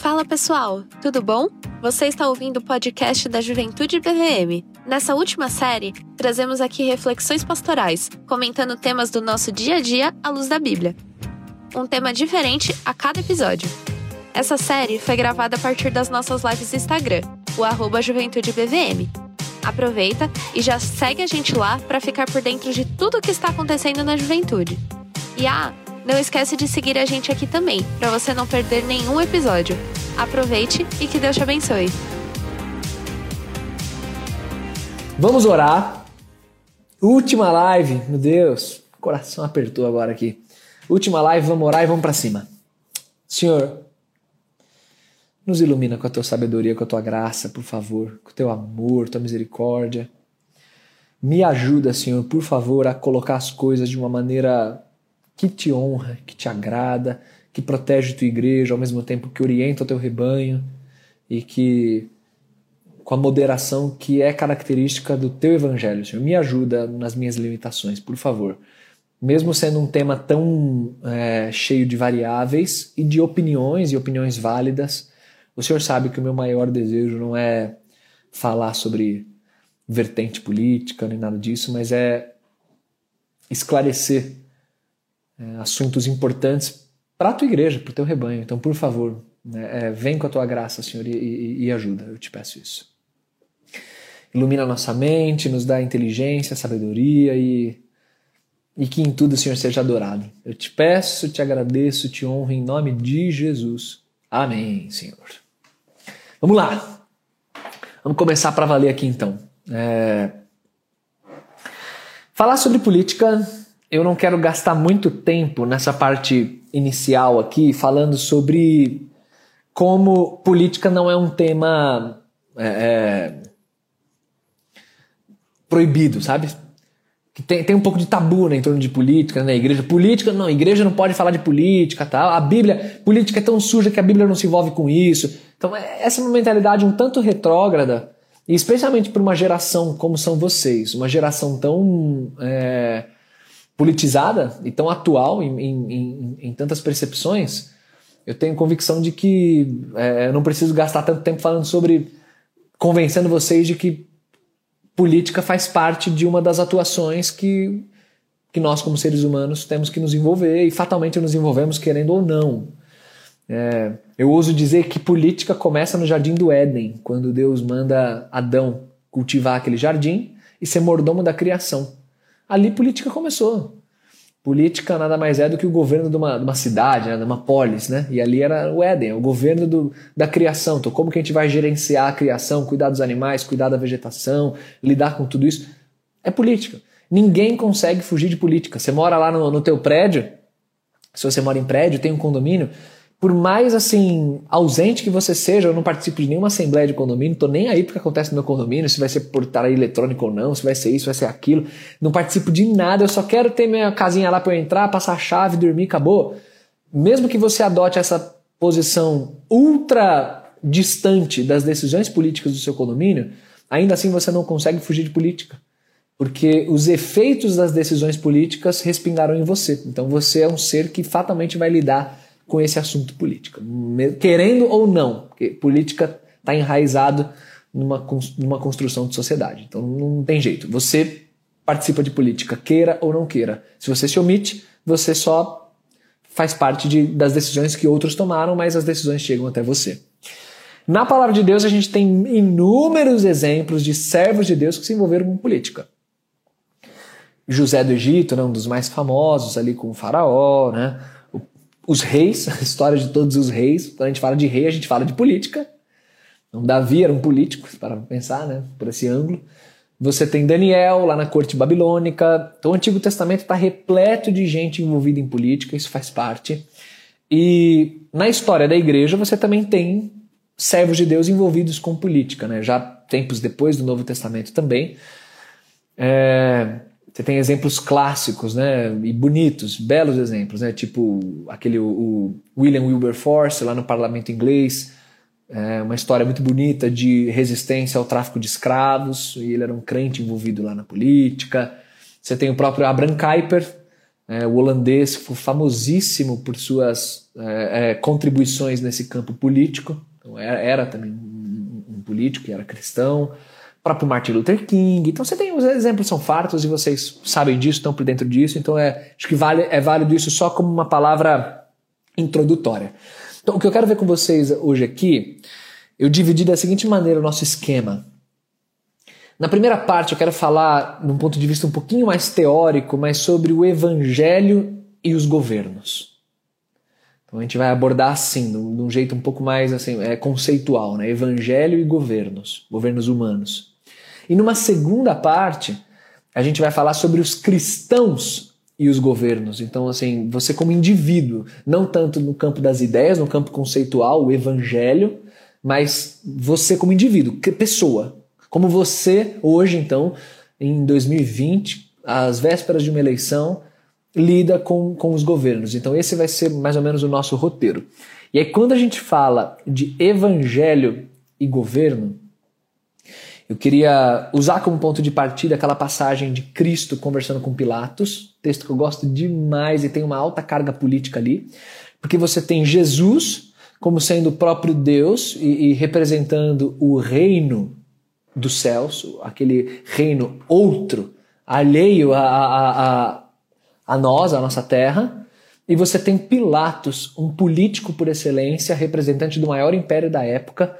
Fala pessoal, tudo bom? Você está ouvindo o podcast da Juventude BVM. Nessa última série, trazemos aqui reflexões pastorais, comentando temas do nosso dia a dia à luz da Bíblia. Um tema diferente a cada episódio. Essa série foi gravada a partir das nossas lives no Instagram, o arroba Juventude BVM. Aproveita e já segue a gente lá para ficar por dentro de tudo o que está acontecendo na juventude. E ah, não esquece de seguir a gente aqui também, para você não perder nenhum episódio. Aproveite e que Deus te abençoe. Vamos orar. Última live, meu Deus, coração apertou agora aqui. Última live, vamos orar e vamos para cima. Senhor, nos ilumina com a tua sabedoria, com a tua graça, por favor, com o teu amor, tua misericórdia. Me ajuda, Senhor, por favor, a colocar as coisas de uma maneira que te honra, que te agrada, que protege tua igreja, ao mesmo tempo que orienta o teu rebanho e que com a moderação que é característica do teu evangelho, Senhor. Me ajuda nas minhas limitações, por favor. Mesmo sendo um tema tão é, cheio de variáveis e de opiniões e opiniões válidas, o Senhor sabe que o meu maior desejo não é falar sobre vertente política nem nada disso, mas é esclarecer é, assuntos importantes para a tua igreja, para o teu rebanho. Então, por favor, né, é, vem com a tua graça, Senhor, e, e, e ajuda. Eu te peço isso. Ilumina a nossa mente, nos dá inteligência, sabedoria e, e que em tudo o Senhor seja adorado. Eu te peço, te agradeço, te honro em nome de Jesus. Amém, Senhor. Vamos lá. Vamos começar para valer aqui então. É... Falar sobre política eu não quero gastar muito tempo nessa parte inicial aqui falando sobre como política não é um tema é, é, proibido, sabe? Que tem, tem um pouco de tabu né, em torno de política né? igreja. Política, não, igreja não pode falar de política, tal. A Bíblia, política é tão suja que a Bíblia não se envolve com isso. Então, é, essa é uma mentalidade um tanto retrógrada, e especialmente para uma geração como são vocês, uma geração tão. É, politizada e tão atual em, em, em, tantas percepções, eu tenho convicção de que é, eu não preciso gastar tanto tempo falando sobre convencendo vocês de que política faz parte de uma das atuações que, que nós, como seres humanos, temos que nos envolver e fatalmente nos envolvemos querendo ou não. É, eu ouso dizer que política começa no jardim do Éden, quando Deus manda Adão cultivar aquele jardim e ser mordomo da criação ali política começou. Política nada mais é do que o governo de uma, de uma cidade, né, de uma polis, né? E ali era o Éden, o governo do, da criação. Então, como que a gente vai gerenciar a criação, cuidar dos animais, cuidar da vegetação, lidar com tudo isso? É política. Ninguém consegue fugir de política. Você mora lá no, no teu prédio, se você mora em prédio, tem um condomínio, por mais assim ausente que você seja, eu não participo de nenhuma assembleia de condomínio, tô nem aí porque acontece no meu condomínio, se vai ser portaria eletrônica ou não, se vai ser isso, vai ser aquilo. Não participo de nada, eu só quero ter minha casinha lá para eu entrar, passar a chave, dormir, acabou. Mesmo que você adote essa posição ultra distante das decisões políticas do seu condomínio, ainda assim você não consegue fugir de política. Porque os efeitos das decisões políticas respingaram em você. Então você é um ser que fatalmente vai lidar com esse assunto política, querendo ou não, porque política está enraizado numa, numa construção de sociedade. Então não tem jeito. Você participa de política, queira ou não queira. Se você se omite, você só faz parte de, das decisões que outros tomaram, mas as decisões chegam até você. Na palavra de Deus, a gente tem inúmeros exemplos de servos de Deus que se envolveram com política. José do Egito, né, um dos mais famosos ali com o faraó, né? Os reis, a história de todos os reis. Quando a gente fala de rei, a gente fala de política. Então, Davi era um político, para pensar, né, por esse ângulo. Você tem Daniel lá na corte babilônica. Então, o Antigo Testamento está repleto de gente envolvida em política, isso faz parte. E na história da igreja, você também tem servos de Deus envolvidos com política, né? já tempos depois do Novo Testamento também. É, você tem exemplos clássicos, né, e bonitos, belos exemplos, né, tipo aquele o, William Wilberforce lá no Parlamento inglês, é uma história muito bonita de resistência ao tráfico de escravos, e ele era um crente envolvido lá na política. Você tem o próprio Abraham Kuyper, é, o holandês, famosíssimo por suas é, é, contribuições nesse campo político, então, era, era também um, um político, era cristão, próprio Martin Luther King. Então você tem os exemplos são fartos e vocês sabem disso, estão por dentro disso. Então é, acho que vale, é válido isso só como uma palavra introdutória. Então o que eu quero ver com vocês hoje aqui, eu dividi da seguinte maneira o nosso esquema. Na primeira parte eu quero falar, num ponto de vista um pouquinho mais teórico, mas sobre o evangelho e os governos. Então a gente vai abordar assim, de um jeito um pouco mais assim, é, conceitual, né? Evangelho e governos, governos humanos. E numa segunda parte, a gente vai falar sobre os cristãos e os governos. Então, assim, você como indivíduo, não tanto no campo das ideias, no campo conceitual, o evangelho, mas você como indivíduo, pessoa. Como você, hoje, então, em 2020, às vésperas de uma eleição, lida com, com os governos. Então, esse vai ser mais ou menos o nosso roteiro. E aí, quando a gente fala de evangelho e governo, eu queria usar como ponto de partida aquela passagem de Cristo conversando com Pilatos, texto que eu gosto demais e tem uma alta carga política ali, porque você tem Jesus como sendo o próprio Deus e, e representando o reino dos céus, aquele reino outro, alheio a, a, a a nós, a nossa terra, e você tem Pilatos, um político por excelência, representante do maior império da época,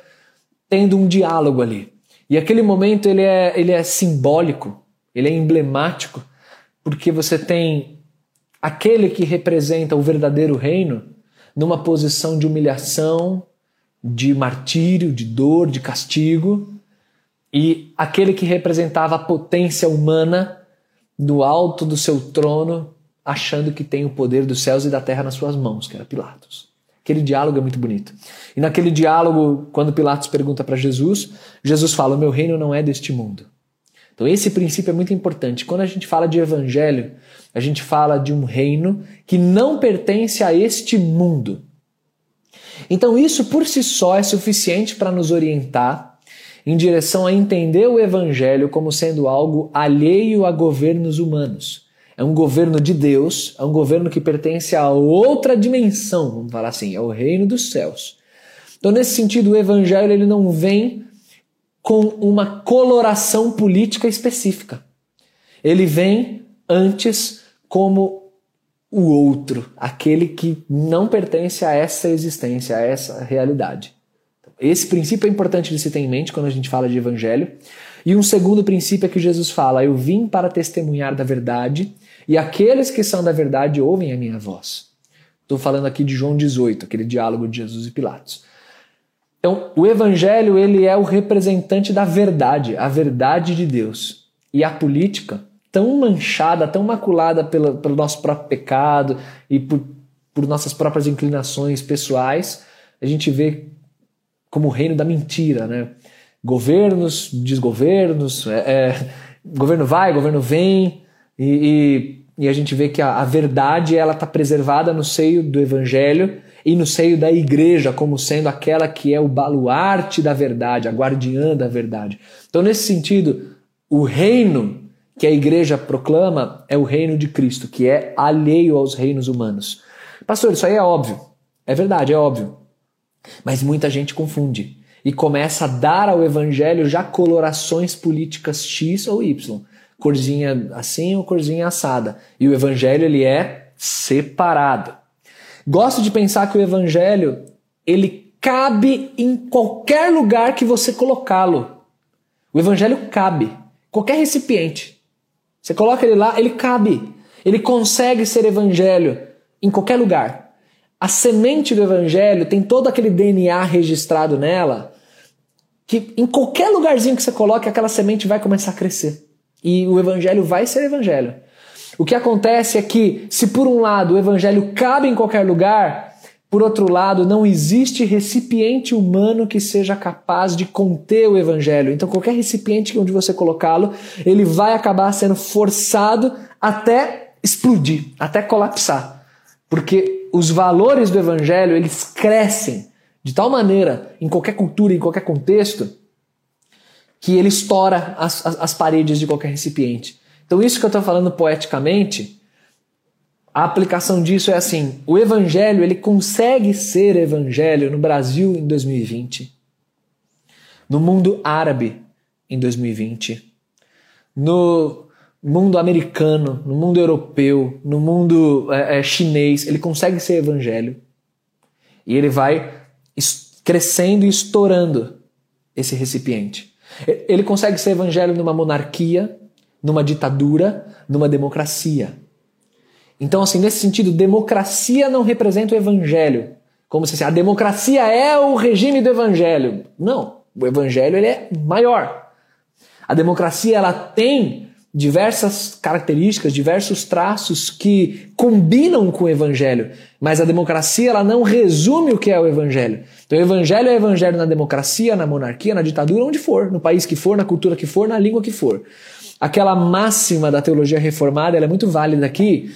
tendo um diálogo ali. E aquele momento ele é, ele é simbólico, ele é emblemático, porque você tem aquele que representa o verdadeiro reino numa posição de humilhação, de martírio, de dor, de castigo, e aquele que representava a potência humana do alto do seu trono achando que tem o poder dos céus e da terra nas suas mãos, que era Pilatos. Aquele diálogo é muito bonito. E naquele diálogo, quando Pilatos pergunta para Jesus, Jesus fala: meu reino não é deste mundo. Então, esse princípio é muito importante. Quando a gente fala de evangelho, a gente fala de um reino que não pertence a este mundo. Então, isso por si só é suficiente para nos orientar em direção a entender o evangelho como sendo algo alheio a governos humanos é um governo de Deus, é um governo que pertence a outra dimensão, vamos falar assim, é o reino dos céus. Então, nesse sentido, o evangelho ele não vem com uma coloração política específica. Ele vem antes como o outro, aquele que não pertence a essa existência, a essa realidade. Esse princípio é importante de se ter em mente quando a gente fala de evangelho. E um segundo princípio é que Jesus fala: Eu vim para testemunhar da verdade e aqueles que são da verdade ouvem a minha voz. Estou falando aqui de João 18, aquele diálogo de Jesus e Pilatos. Então, o evangelho ele é o representante da verdade, a verdade de Deus. E a política, tão manchada, tão maculada pelo, nosso próprio pecado e por, por nossas próprias inclinações pessoais, a gente vê como o reino da mentira, né? Governos, desgovernos, é, é, governo vai, governo vem, e, e, e a gente vê que a, a verdade ela está preservada no seio do Evangelho e no seio da igreja como sendo aquela que é o baluarte da verdade, a guardiã da verdade. Então, nesse sentido, o reino que a igreja proclama é o reino de Cristo, que é alheio aos reinos humanos. Pastor, isso aí é óbvio. É verdade, é óbvio. Mas muita gente confunde e começa a dar ao evangelho já colorações políticas X ou Y corzinha assim ou corzinha assada. E o evangelho ele é separado. Gosto de pensar que o evangelho ele cabe em qualquer lugar que você colocá-lo. O evangelho cabe, qualquer recipiente. Você coloca ele lá, ele cabe. Ele consegue ser evangelho em qualquer lugar. A semente do evangelho tem todo aquele DNA registrado nela que em qualquer lugarzinho que você coloque, aquela semente vai começar a crescer. E o evangelho vai ser evangelho. O que acontece é que, se por um lado o evangelho cabe em qualquer lugar, por outro lado, não existe recipiente humano que seja capaz de conter o evangelho. Então, qualquer recipiente onde você colocá-lo, ele vai acabar sendo forçado até explodir, até colapsar. Porque os valores do evangelho, eles crescem de tal maneira em qualquer cultura, em qualquer contexto, que ele estoura as, as, as paredes de qualquer recipiente. Então, isso que eu estou falando poeticamente, a aplicação disso é assim: o evangelho ele consegue ser evangelho no Brasil em 2020, no mundo árabe em 2020, no mundo americano, no mundo europeu, no mundo é, é, chinês, ele consegue ser evangelho e ele vai crescendo e estourando esse recipiente. Ele consegue ser evangelho numa monarquia, numa ditadura, numa democracia. Então, assim, nesse sentido, democracia não representa o evangelho. Como se assim, a democracia é o regime do evangelho. Não, o evangelho ele é maior. A democracia ela tem diversas características, diversos traços que combinam com o evangelho, mas a democracia ela não resume o que é o evangelho. Então o evangelho é evangelho na democracia, na monarquia, na ditadura, onde for, no país que for, na cultura que for, na língua que for. Aquela máxima da teologia reformada, ela é muito válida aqui,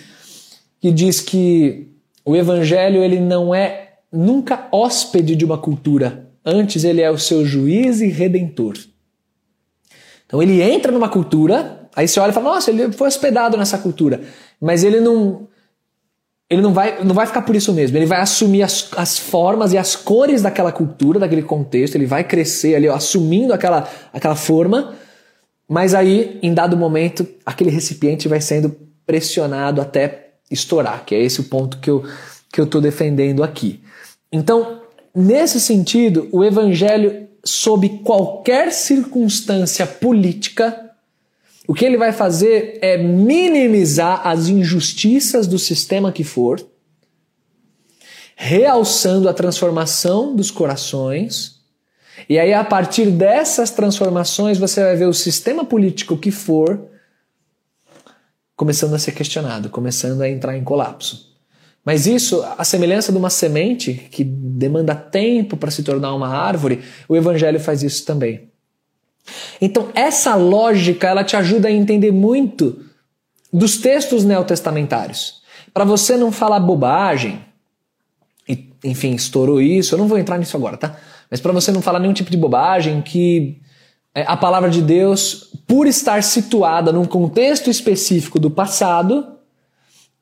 que diz que o evangelho ele não é nunca hóspede de uma cultura, antes ele é o seu juiz e redentor. Então ele entra numa cultura, Aí você olha e fala, nossa, ele foi hospedado nessa cultura. Mas ele não. Ele não vai, não vai ficar por isso mesmo. Ele vai assumir as, as formas e as cores daquela cultura, daquele contexto. Ele vai crescer ali, ó, assumindo aquela, aquela forma. Mas aí, em dado momento, aquele recipiente vai sendo pressionado até estourar, que é esse o ponto que eu que eu estou defendendo aqui. Então, nesse sentido, o evangelho, sob qualquer circunstância política, o que ele vai fazer é minimizar as injustiças do sistema que for, realçando a transformação dos corações. E aí, a partir dessas transformações, você vai ver o sistema político que for começando a ser questionado, começando a entrar em colapso. Mas isso, a semelhança de uma semente que demanda tempo para se tornar uma árvore, o evangelho faz isso também. Então, essa lógica ela te ajuda a entender muito dos textos neotestamentários. Para você não falar bobagem, e, enfim, estourou isso, eu não vou entrar nisso agora, tá? Mas para você não falar nenhum tipo de bobagem, que é, a palavra de Deus, por estar situada num contexto específico do passado,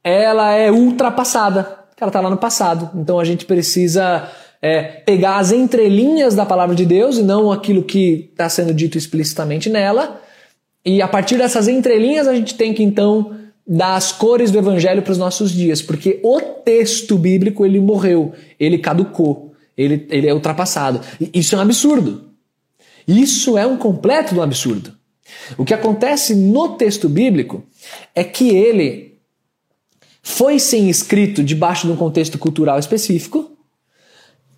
ela é ultrapassada. Ela está lá no passado. Então a gente precisa é, pegar as entrelinhas da palavra de Deus e não aquilo que está sendo dito explicitamente nela. E a partir dessas entrelinhas a gente tem que então dar as cores do evangelho para os nossos dias, porque o texto bíblico ele morreu, ele caducou, ele, ele é ultrapassado. Isso é um absurdo. Isso é um completo do absurdo. O que acontece no texto bíblico é que ele foi sim escrito debaixo de um contexto cultural específico,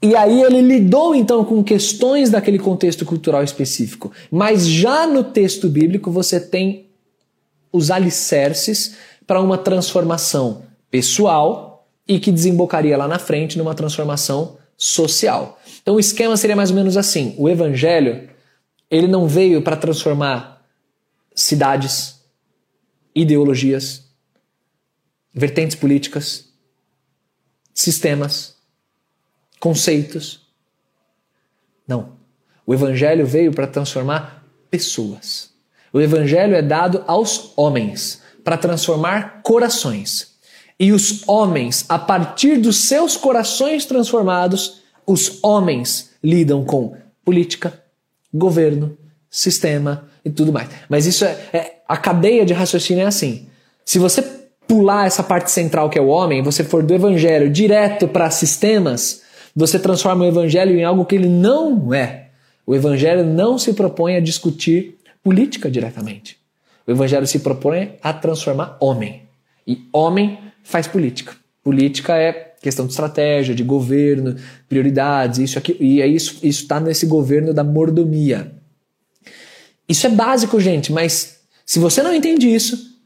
e aí ele lidou então com questões daquele contexto cultural específico. Mas já no texto bíblico você tem os alicerces para uma transformação pessoal e que desembocaria lá na frente numa transformação social. Então o esquema seria mais ou menos assim: o evangelho ele não veio para transformar cidades, ideologias, vertentes políticas, sistemas conceitos. Não. O Evangelho veio para transformar pessoas. O Evangelho é dado aos homens para transformar corações. E os homens, a partir dos seus corações transformados, os homens lidam com política, governo, sistema e tudo mais. Mas isso é, é a cadeia de raciocínio é assim. Se você pular essa parte central que é o homem, você for do evangelho direto para sistemas, você transforma o evangelho em algo que ele não é. O evangelho não se propõe a discutir política diretamente. O evangelho se propõe a transformar homem. E homem faz política. Política é questão de estratégia, de governo, prioridades, isso aqui, e é isso está nesse governo da mordomia. Isso é básico, gente, mas se você não entende isso,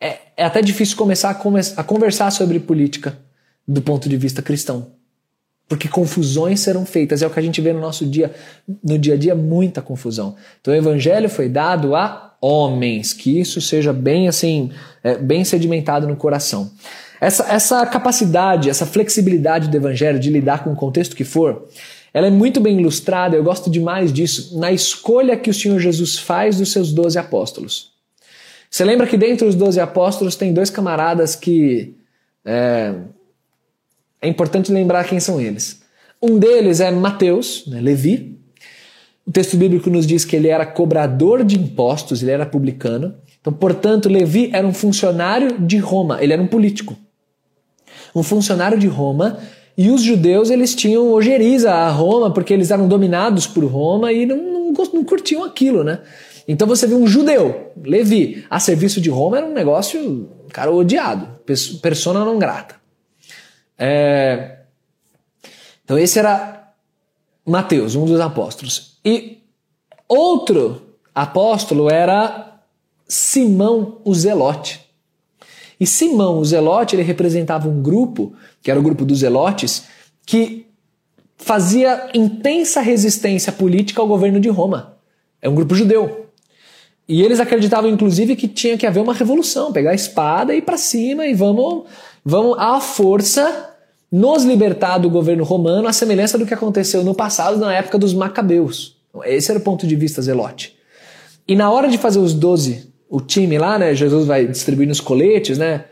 é, é até difícil começar a, come a conversar sobre política do ponto de vista cristão. Porque confusões serão feitas. É o que a gente vê no nosso dia, no dia a dia, muita confusão. Então o evangelho foi dado a homens, que isso seja bem assim, é, bem sedimentado no coração. Essa, essa capacidade, essa flexibilidade do evangelho de lidar com o contexto que for, ela é muito bem ilustrada, eu gosto demais disso, na escolha que o Senhor Jesus faz dos seus doze apóstolos. Você lembra que dentre os doze apóstolos tem dois camaradas que é, é importante lembrar quem são eles. Um deles é Mateus, né, Levi. O texto bíblico nos diz que ele era cobrador de impostos, ele era publicano. Então, portanto, Levi era um funcionário de Roma, ele era um político. Um funcionário de Roma, e os judeus eles tinham ojeriza a Roma, porque eles eram dominados por Roma e não, não, não curtiam aquilo, né? Então você vê um judeu, Levi, a serviço de Roma era um negócio, cara, odiado, persona não grata. É... Então esse era Mateus, um dos apóstolos. E outro apóstolo era Simão o Zelote. E Simão o Zelote ele representava um grupo, que era o grupo dos Zelotes, que fazia intensa resistência política ao governo de Roma. É um grupo judeu. E eles acreditavam, inclusive, que tinha que haver uma revolução, pegar a espada e ir para cima e vamos, vamos à força nos libertar do governo romano, à semelhança do que aconteceu no passado, na época dos Macabeus. Esse era o ponto de vista zelote. E na hora de fazer os doze o time lá, né? Jesus vai distribuindo os coletes, né?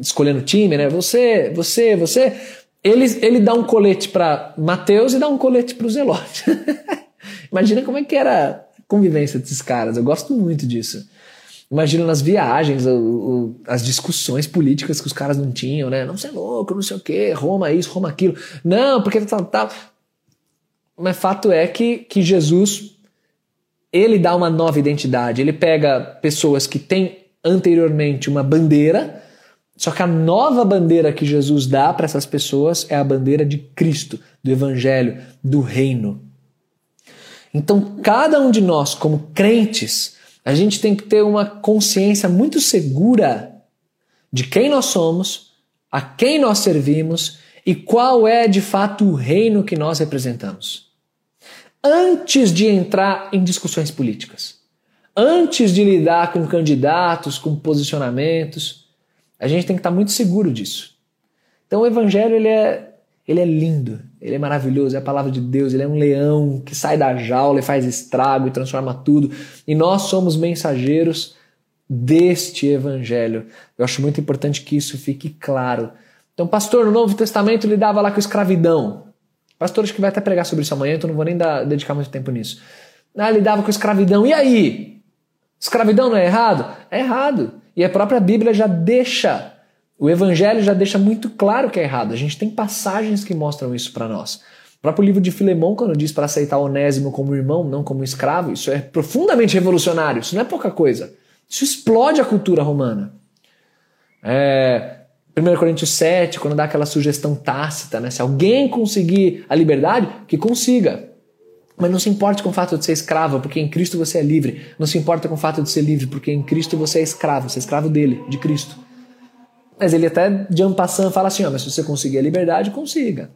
Escolhendo o time, né? Você, você, você. Ele, ele dá um colete para Mateus e dá um colete para o Zelote. Imagina como é que era a convivência desses caras. Eu gosto muito disso. Imagina nas viagens, o, o, as discussões políticas que os caras não tinham, né? Não, você é louco, não sei o quê, Roma isso, Roma aquilo. Não, porque tal, tal. Mas fato é que, que Jesus ele dá uma nova identidade. Ele pega pessoas que têm anteriormente uma bandeira, só que a nova bandeira que Jesus dá para essas pessoas é a bandeira de Cristo, do Evangelho, do Reino. Então, cada um de nós, como crentes, a gente tem que ter uma consciência muito segura de quem nós somos, a quem nós servimos e qual é de fato o reino que nós representamos antes de entrar em discussões políticas, antes de lidar com candidatos, com posicionamentos. A gente tem que estar muito seguro disso. Então o evangelho ele é, ele é lindo, ele é maravilhoso, é a palavra de Deus, ele é um leão que sai da jaula e faz estrago e transforma tudo. E nós somos mensageiros deste evangelho. Eu acho muito importante que isso fique claro. Então, pastor, no Novo Testamento lidava lá com escravidão. Pastor, acho que vai até pregar sobre isso amanhã, então não vou nem dar, dedicar muito tempo nisso. Ah, lidava com escravidão. E aí? Escravidão não é errado? É errado. E a própria Bíblia já deixa, o Evangelho já deixa muito claro que é errado. A gente tem passagens que mostram isso para nós. O próprio livro de Filemão, quando diz para aceitar Onésimo como irmão, não como escravo, isso é profundamente revolucionário. Isso não é pouca coisa. Isso explode a cultura romana. É, 1 Coríntios 7, quando dá aquela sugestão tácita, né? Se alguém conseguir a liberdade, que consiga. Mas não se importe com o fato de ser escravo, porque em Cristo você é livre. Não se importa com o fato de ser livre, porque em Cristo você é escravo, você é escravo dele, de Cristo. Mas ele até, de passando, fala assim: ó, mas se você conseguir a liberdade, consiga.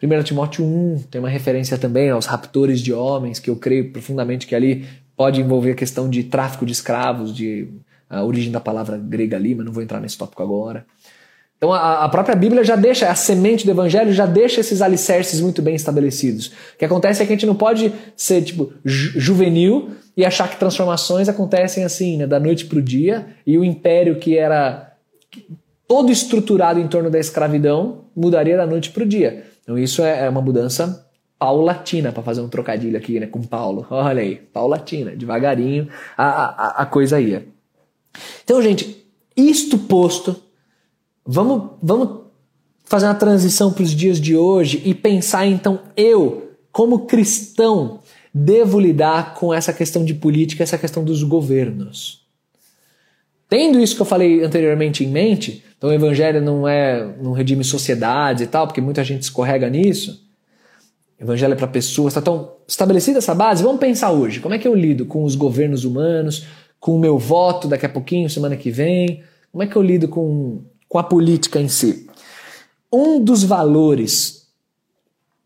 1 Timóteo 1 tem uma referência também aos raptores de homens, que eu creio profundamente que ali pode envolver a questão de tráfico de escravos, de a origem da palavra grega ali, mas não vou entrar nesse tópico agora. Então a, a, própria Bíblia já deixa, a semente do Evangelho já deixa esses alicerces muito bem estabelecidos. O que acontece é que a gente não pode ser tipo ju juvenil e achar que transformações acontecem assim, né, da noite para o dia, e o império que era todo estruturado em torno da escravidão mudaria da noite para o dia. Então isso é, é uma mudança paulatina, para fazer um trocadilho aqui né, com Paulo. Olha aí, paulatina, devagarinho a, a, a coisa ia. Então, gente, isto posto, vamos, vamos fazer uma transição para os dias de hoje e pensar então eu, como cristão, devo lidar com essa questão de política, essa questão dos governos. Tendo isso que eu falei anteriormente em mente, então o evangelho não é não redime sociedades e tal, porque muita gente escorrega nisso. Evangelho é para pessoas, tá tão estabelecida essa base, vamos pensar hoje, como é que eu lido com os governos humanos, com o meu voto daqui a pouquinho, semana que vem? Como é que eu lido com, com a política em si? Um dos valores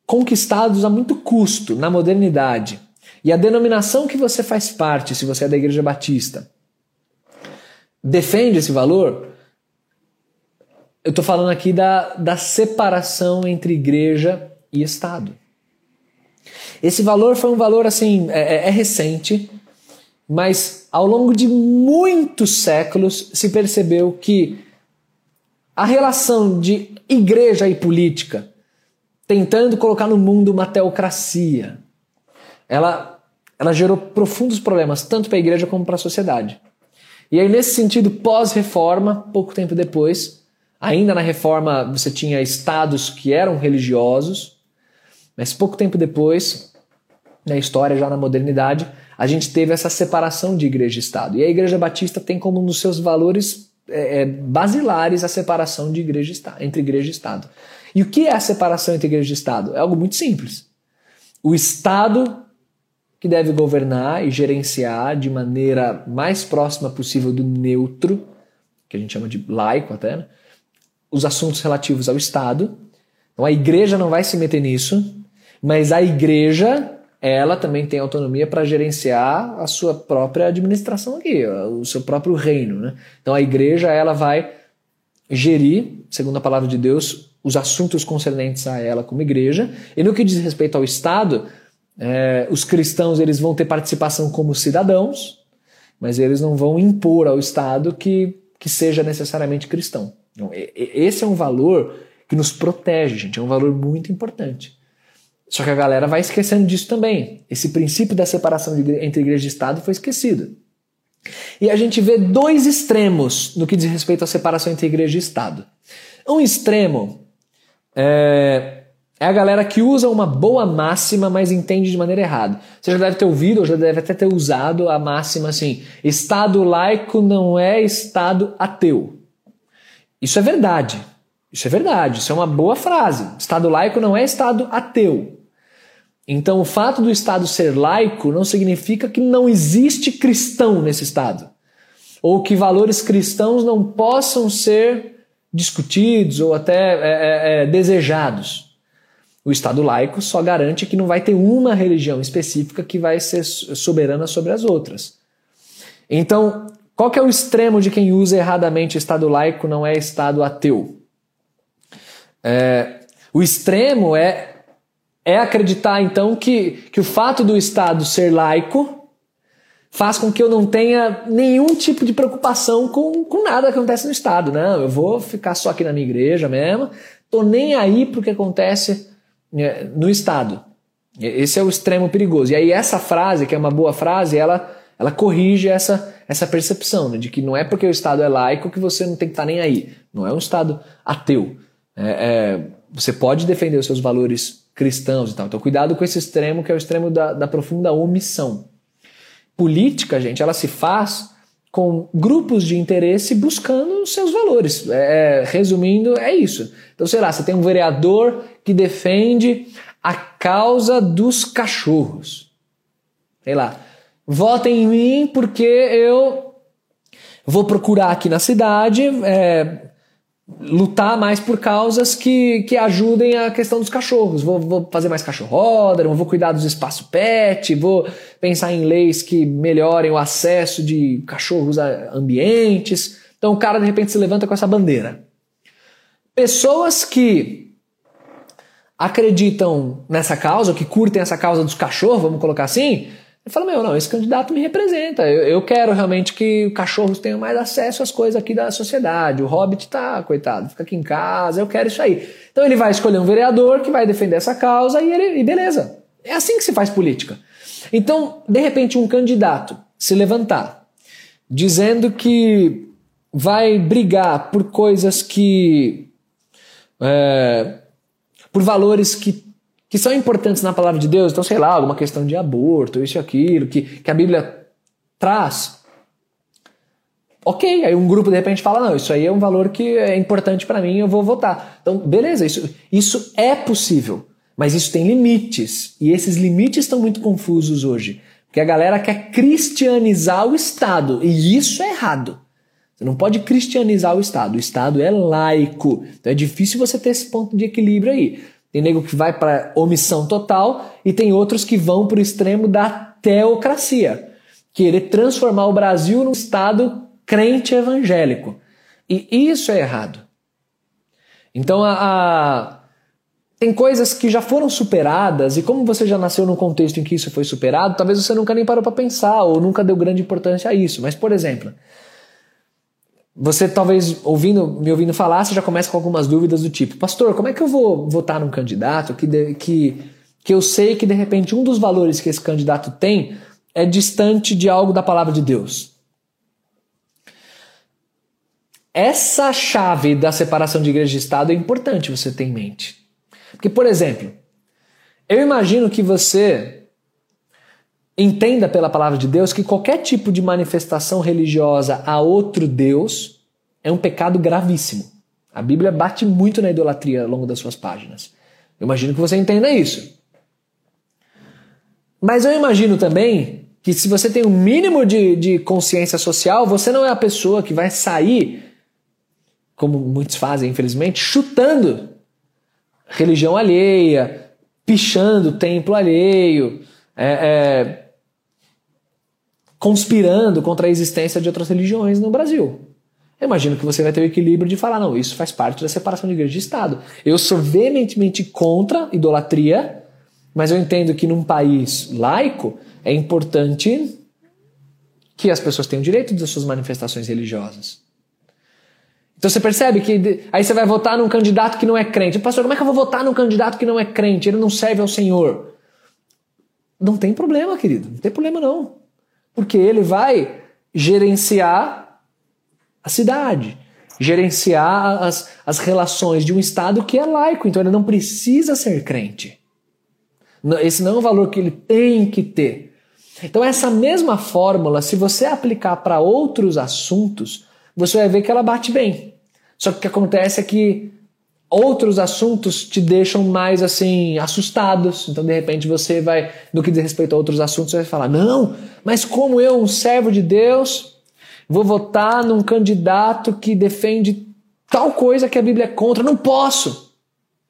conquistados a muito custo na modernidade e a denominação que você faz parte, se você é da Igreja Batista, defende esse valor, eu estou falando aqui da, da separação entre igreja e Estado. Esse valor foi um valor assim, é, é, é recente, mas ao longo de muitos séculos se percebeu que a relação de igreja e política, tentando colocar no mundo uma teocracia, ela, ela gerou profundos problemas, tanto para a igreja como para a sociedade. E aí, nesse sentido, pós-reforma, pouco tempo depois, ainda na reforma você tinha estados que eram religiosos, mas pouco tempo depois, na história, já na modernidade, a gente teve essa separação de igreja e Estado. E a Igreja Batista tem como um dos seus valores é, é, basilares a separação de igreja e entre igreja e Estado. E o que é a separação entre igreja e Estado? É algo muito simples. O Estado que deve governar e gerenciar de maneira mais próxima possível do neutro, que a gente chama de laico até, né? os assuntos relativos ao Estado. Então a igreja não vai se meter nisso, mas a igreja ela também tem autonomia para gerenciar a sua própria administração aqui, o seu próprio reino. Né? Então a igreja ela vai gerir, segundo a palavra de Deus, os assuntos concernentes a ela como igreja. E no que diz respeito ao Estado, é, os cristãos eles vão ter participação como cidadãos, mas eles não vão impor ao Estado que, que seja necessariamente cristão. Então, esse é um valor que nos protege, gente, é um valor muito importante. Só que a galera vai esquecendo disso também. Esse princípio da separação entre igreja e Estado foi esquecido. E a gente vê dois extremos no que diz respeito à separação entre igreja e Estado. Um extremo é, é a galera que usa uma boa máxima, mas entende de maneira errada. Você já deve ter ouvido, ou já deve até ter usado a máxima assim: Estado laico não é Estado ateu. Isso é verdade. Isso é verdade. Isso é uma boa frase. Estado laico não é Estado ateu. Então, o fato do Estado ser laico não significa que não existe cristão nesse Estado, ou que valores cristãos não possam ser discutidos ou até é, é, é, desejados. O Estado laico só garante que não vai ter uma religião específica que vai ser soberana sobre as outras. Então, qual é o extremo de quem usa erradamente Estado laico não é Estado ateu? É, o extremo é é acreditar então que, que o fato do Estado ser laico faz com que eu não tenha nenhum tipo de preocupação com, com nada que acontece no Estado. Não, eu vou ficar só aqui na minha igreja mesmo, tô nem aí pro que acontece no Estado. Esse é o extremo perigoso. E aí essa frase, que é uma boa frase, ela, ela corrige essa, essa percepção né, de que não é porque o Estado é laico que você não tem que estar tá nem aí. Não é um Estado ateu. É, é, você pode defender os seus valores cristãos e tal. Então, cuidado com esse extremo que é o extremo da, da profunda omissão. Política, gente, ela se faz com grupos de interesse buscando seus valores. É, resumindo, é isso. Então, sei lá, você tem um vereador que defende a causa dos cachorros. Sei lá, votem em mim porque eu vou procurar aqui na cidade é, lutar mais por causas que, que ajudem a questão dos cachorros. Vou, vou fazer mais cachorródromo, vou cuidar dos espaços pet, vou pensar em leis que melhorem o acesso de cachorros a ambientes. Então o cara de repente se levanta com essa bandeira. Pessoas que acreditam nessa causa, que curtem essa causa dos cachorros, vamos colocar assim, ele fala, meu, não, esse candidato me representa. Eu, eu quero realmente que cachorros tenham mais acesso às coisas aqui da sociedade. O Hobbit tá, coitado, fica aqui em casa, eu quero isso aí. Então ele vai escolher um vereador que vai defender essa causa e, ele, e beleza. É assim que se faz política. Então, de repente, um candidato se levantar dizendo que vai brigar por coisas que. É, por valores que que são importantes na palavra de Deus, então sei lá, alguma questão de aborto, isso e aquilo, que, que a Bíblia traz. Ok, aí um grupo de repente fala: não, isso aí é um valor que é importante para mim, eu vou votar. Então, beleza, isso, isso é possível, mas isso tem limites, e esses limites estão muito confusos hoje, porque a galera quer cristianizar o Estado, e isso é errado. Você não pode cristianizar o Estado, o Estado é laico, então é difícil você ter esse ponto de equilíbrio aí. Tem nego que vai para omissão total e tem outros que vão para o extremo da teocracia, querer transformar o Brasil num estado crente evangélico. E isso é errado. Então a, a, tem coisas que já foram superadas e como você já nasceu num contexto em que isso foi superado, talvez você nunca nem parou para pensar ou nunca deu grande importância a isso. Mas, por exemplo, você talvez ouvindo, me ouvindo falar, você já começa com algumas dúvidas do tipo, pastor, como é que eu vou votar num candidato que, de, que, que eu sei que de repente um dos valores que esse candidato tem é distante de algo da palavra de Deus? Essa chave da separação de igreja e Estado é importante você ter em mente. Porque, por exemplo, eu imagino que você entenda pela palavra de Deus que qualquer tipo de manifestação religiosa a outro Deus é um pecado gravíssimo. A Bíblia bate muito na idolatria ao longo das suas páginas. Eu imagino que você entenda isso. Mas eu imagino também que se você tem um mínimo de, de consciência social, você não é a pessoa que vai sair, como muitos fazem, infelizmente, chutando religião alheia, pichando templo alheio, é, é, conspirando contra a existência de outras religiões no Brasil. Eu imagino que você vai ter o equilíbrio de falar, não, isso faz parte da separação de igreja e Estado. Eu sou veementemente contra idolatria, mas eu entendo que num país laico é importante que as pessoas tenham direito das suas manifestações religiosas. Então você percebe que aí você vai votar num candidato que não é crente. Pastor, como é que eu vou votar num candidato que não é crente? Ele não serve ao Senhor. Não tem problema, querido. Não tem problema não. Porque ele vai gerenciar a cidade, gerenciar as, as relações de um Estado que é laico. Então ele não precisa ser crente. Esse não é o valor que ele tem que ter. Então essa mesma fórmula, se você aplicar para outros assuntos, você vai ver que ela bate bem. Só que o que acontece é que outros assuntos te deixam mais assim assustados. Então, de repente, você vai, no que diz respeito a outros assuntos, você vai falar: "Não, mas como eu, um servo de Deus, vou votar num candidato que defende tal coisa que a Bíblia é contra, não posso".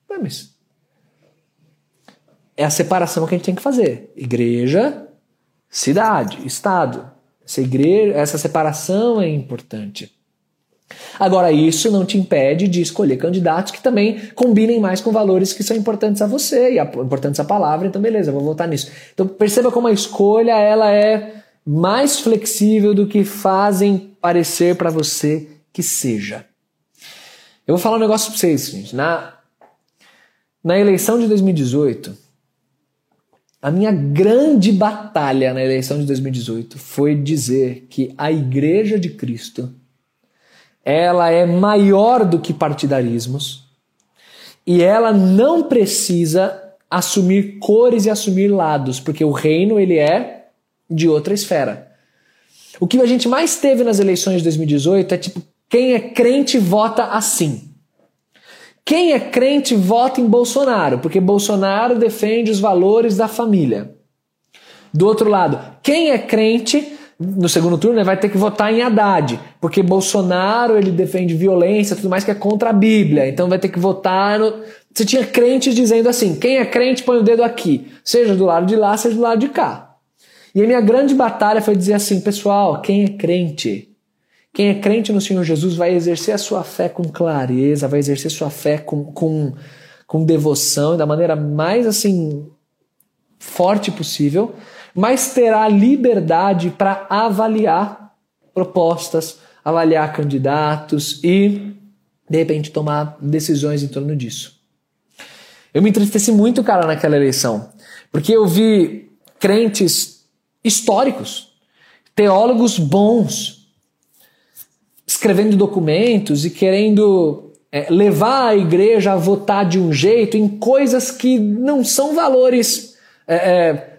Mas é a separação que a gente tem que fazer. Igreja, cidade, estado. Essa igreja, essa separação é importante. Agora, isso não te impede de escolher candidatos que também combinem mais com valores que são importantes a você e importantes à palavra, então beleza, vou votar nisso. Então perceba como a escolha ela é mais flexível do que fazem parecer para você que seja. Eu vou falar um negócio para vocês, gente. Na, na eleição de 2018, a minha grande batalha na eleição de 2018 foi dizer que a Igreja de Cristo ela é maior do que partidarismos e ela não precisa assumir cores e assumir lados, porque o reino ele é de outra esfera. O que a gente mais teve nas eleições de 2018 é tipo, quem é crente vota assim. Quem é crente vota em Bolsonaro, porque Bolsonaro defende os valores da família. Do outro lado, quem é crente no segundo turno né, vai ter que votar em Haddad, porque Bolsonaro ele defende violência, tudo mais que é contra a Bíblia, então vai ter que votar no... Você tinha crentes dizendo assim, quem é crente põe o dedo aqui, seja do lado de lá, seja do lado de cá. E a minha grande batalha foi dizer assim, pessoal, quem é crente? Quem é crente no Senhor Jesus vai exercer a sua fé com clareza, vai exercer sua fé com, com, com devoção, da maneira mais assim forte possível, mas terá liberdade para avaliar propostas, avaliar candidatos e, de repente, tomar decisões em torno disso. Eu me entristeci muito, cara, naquela eleição, porque eu vi crentes históricos, teólogos bons, escrevendo documentos e querendo é, levar a igreja a votar de um jeito em coisas que não são valores é, é,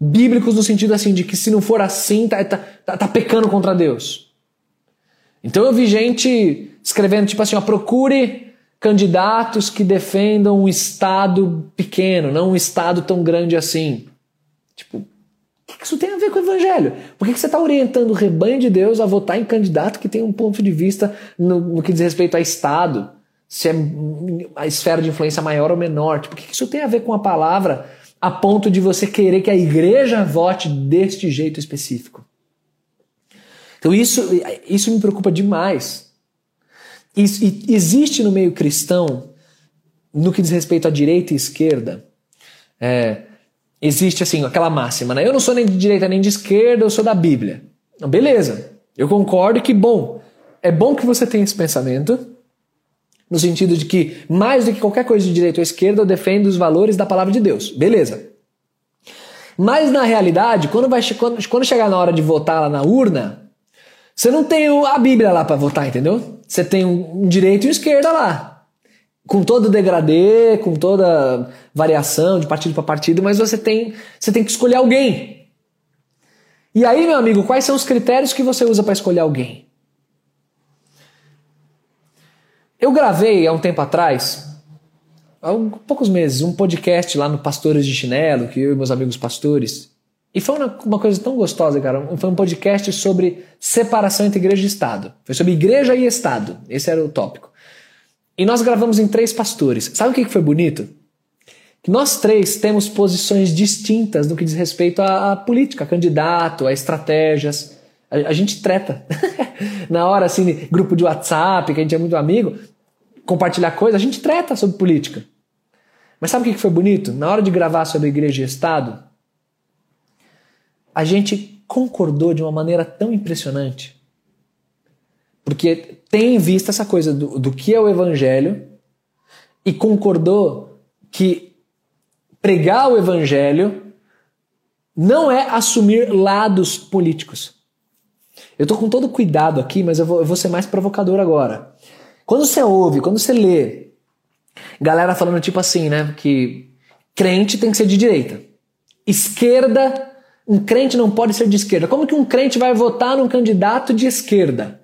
bíblicos no sentido assim de que se não for assim, tá, tá, tá, tá pecando contra Deus. Então eu vi gente escrevendo tipo assim, ó, procure candidatos que defendam um estado pequeno, não um estado tão grande assim. Tipo, o que isso tem a ver com o evangelho? Por que você está orientando o rebanho de Deus a votar em candidato que tem um ponto de vista no, no que diz respeito a estado? Se é a esfera de influência maior ou menor? Tipo, o que isso tem a ver com a palavra a ponto de você querer que a igreja vote deste jeito específico. Então isso, isso me preocupa demais. existe no meio cristão no que diz respeito à direita e esquerda, é, existe assim aquela máxima, né? Eu não sou nem de direita nem de esquerda, eu sou da Bíblia. Beleza, eu concordo que bom, é bom que você tenha esse pensamento, no sentido de que mais do que qualquer coisa de direita ou esquerda, eu defendo os valores da palavra de Deus. Beleza. Mas na realidade, quando, vai, quando, quando chegar na hora de votar lá na urna, você não tem a Bíblia lá para votar, entendeu? Você tem um direito e um esquerda lá. Com todo o degradê, com toda variação de partido para partido, mas você tem, você tem que escolher alguém. E aí, meu amigo, quais são os critérios que você usa para escolher alguém? Eu gravei há um tempo atrás, há poucos meses, um podcast lá no Pastores de Chinelo, que eu e meus amigos pastores. E foi uma, uma coisa tão gostosa, cara. Foi um podcast sobre separação entre igreja e Estado. Foi sobre igreja e Estado. Esse era o tópico. E nós gravamos em três pastores. Sabe o que foi bonito? Que nós três temos posições distintas no que diz respeito à política, a candidato, a estratégias. A, a gente treta. Na hora, assim, grupo de WhatsApp, que a gente é muito amigo, compartilhar coisas, a gente treta sobre política. Mas sabe o que foi bonito? Na hora de gravar sobre igreja e Estado, a gente concordou de uma maneira tão impressionante. Porque tem em vista essa coisa do, do que é o evangelho e concordou que pregar o evangelho não é assumir lados políticos. Eu estou com todo cuidado aqui, mas eu vou, eu vou ser mais provocador agora. Quando você ouve, quando você lê, galera falando tipo assim, né? Que crente tem que ser de direita. Esquerda, um crente não pode ser de esquerda. Como que um crente vai votar num candidato de esquerda?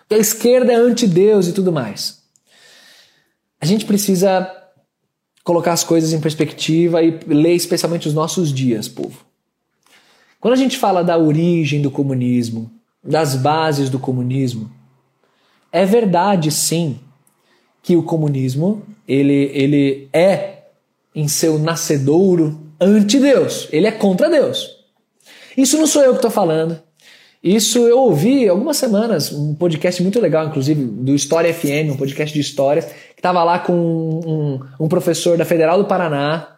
Porque a esquerda é anti-Deus e tudo mais. A gente precisa colocar as coisas em perspectiva e ler especialmente os nossos dias, povo. Quando a gente fala da origem do comunismo, das bases do comunismo. É verdade, sim, que o comunismo ele, ele é, em seu nascedouro, anti-Deus. Ele é contra Deus. Isso não sou eu que estou falando. Isso eu ouvi algumas semanas, um podcast muito legal, inclusive, do História FM, um podcast de histórias, que estava lá com um, um, professor da Federal do Paraná,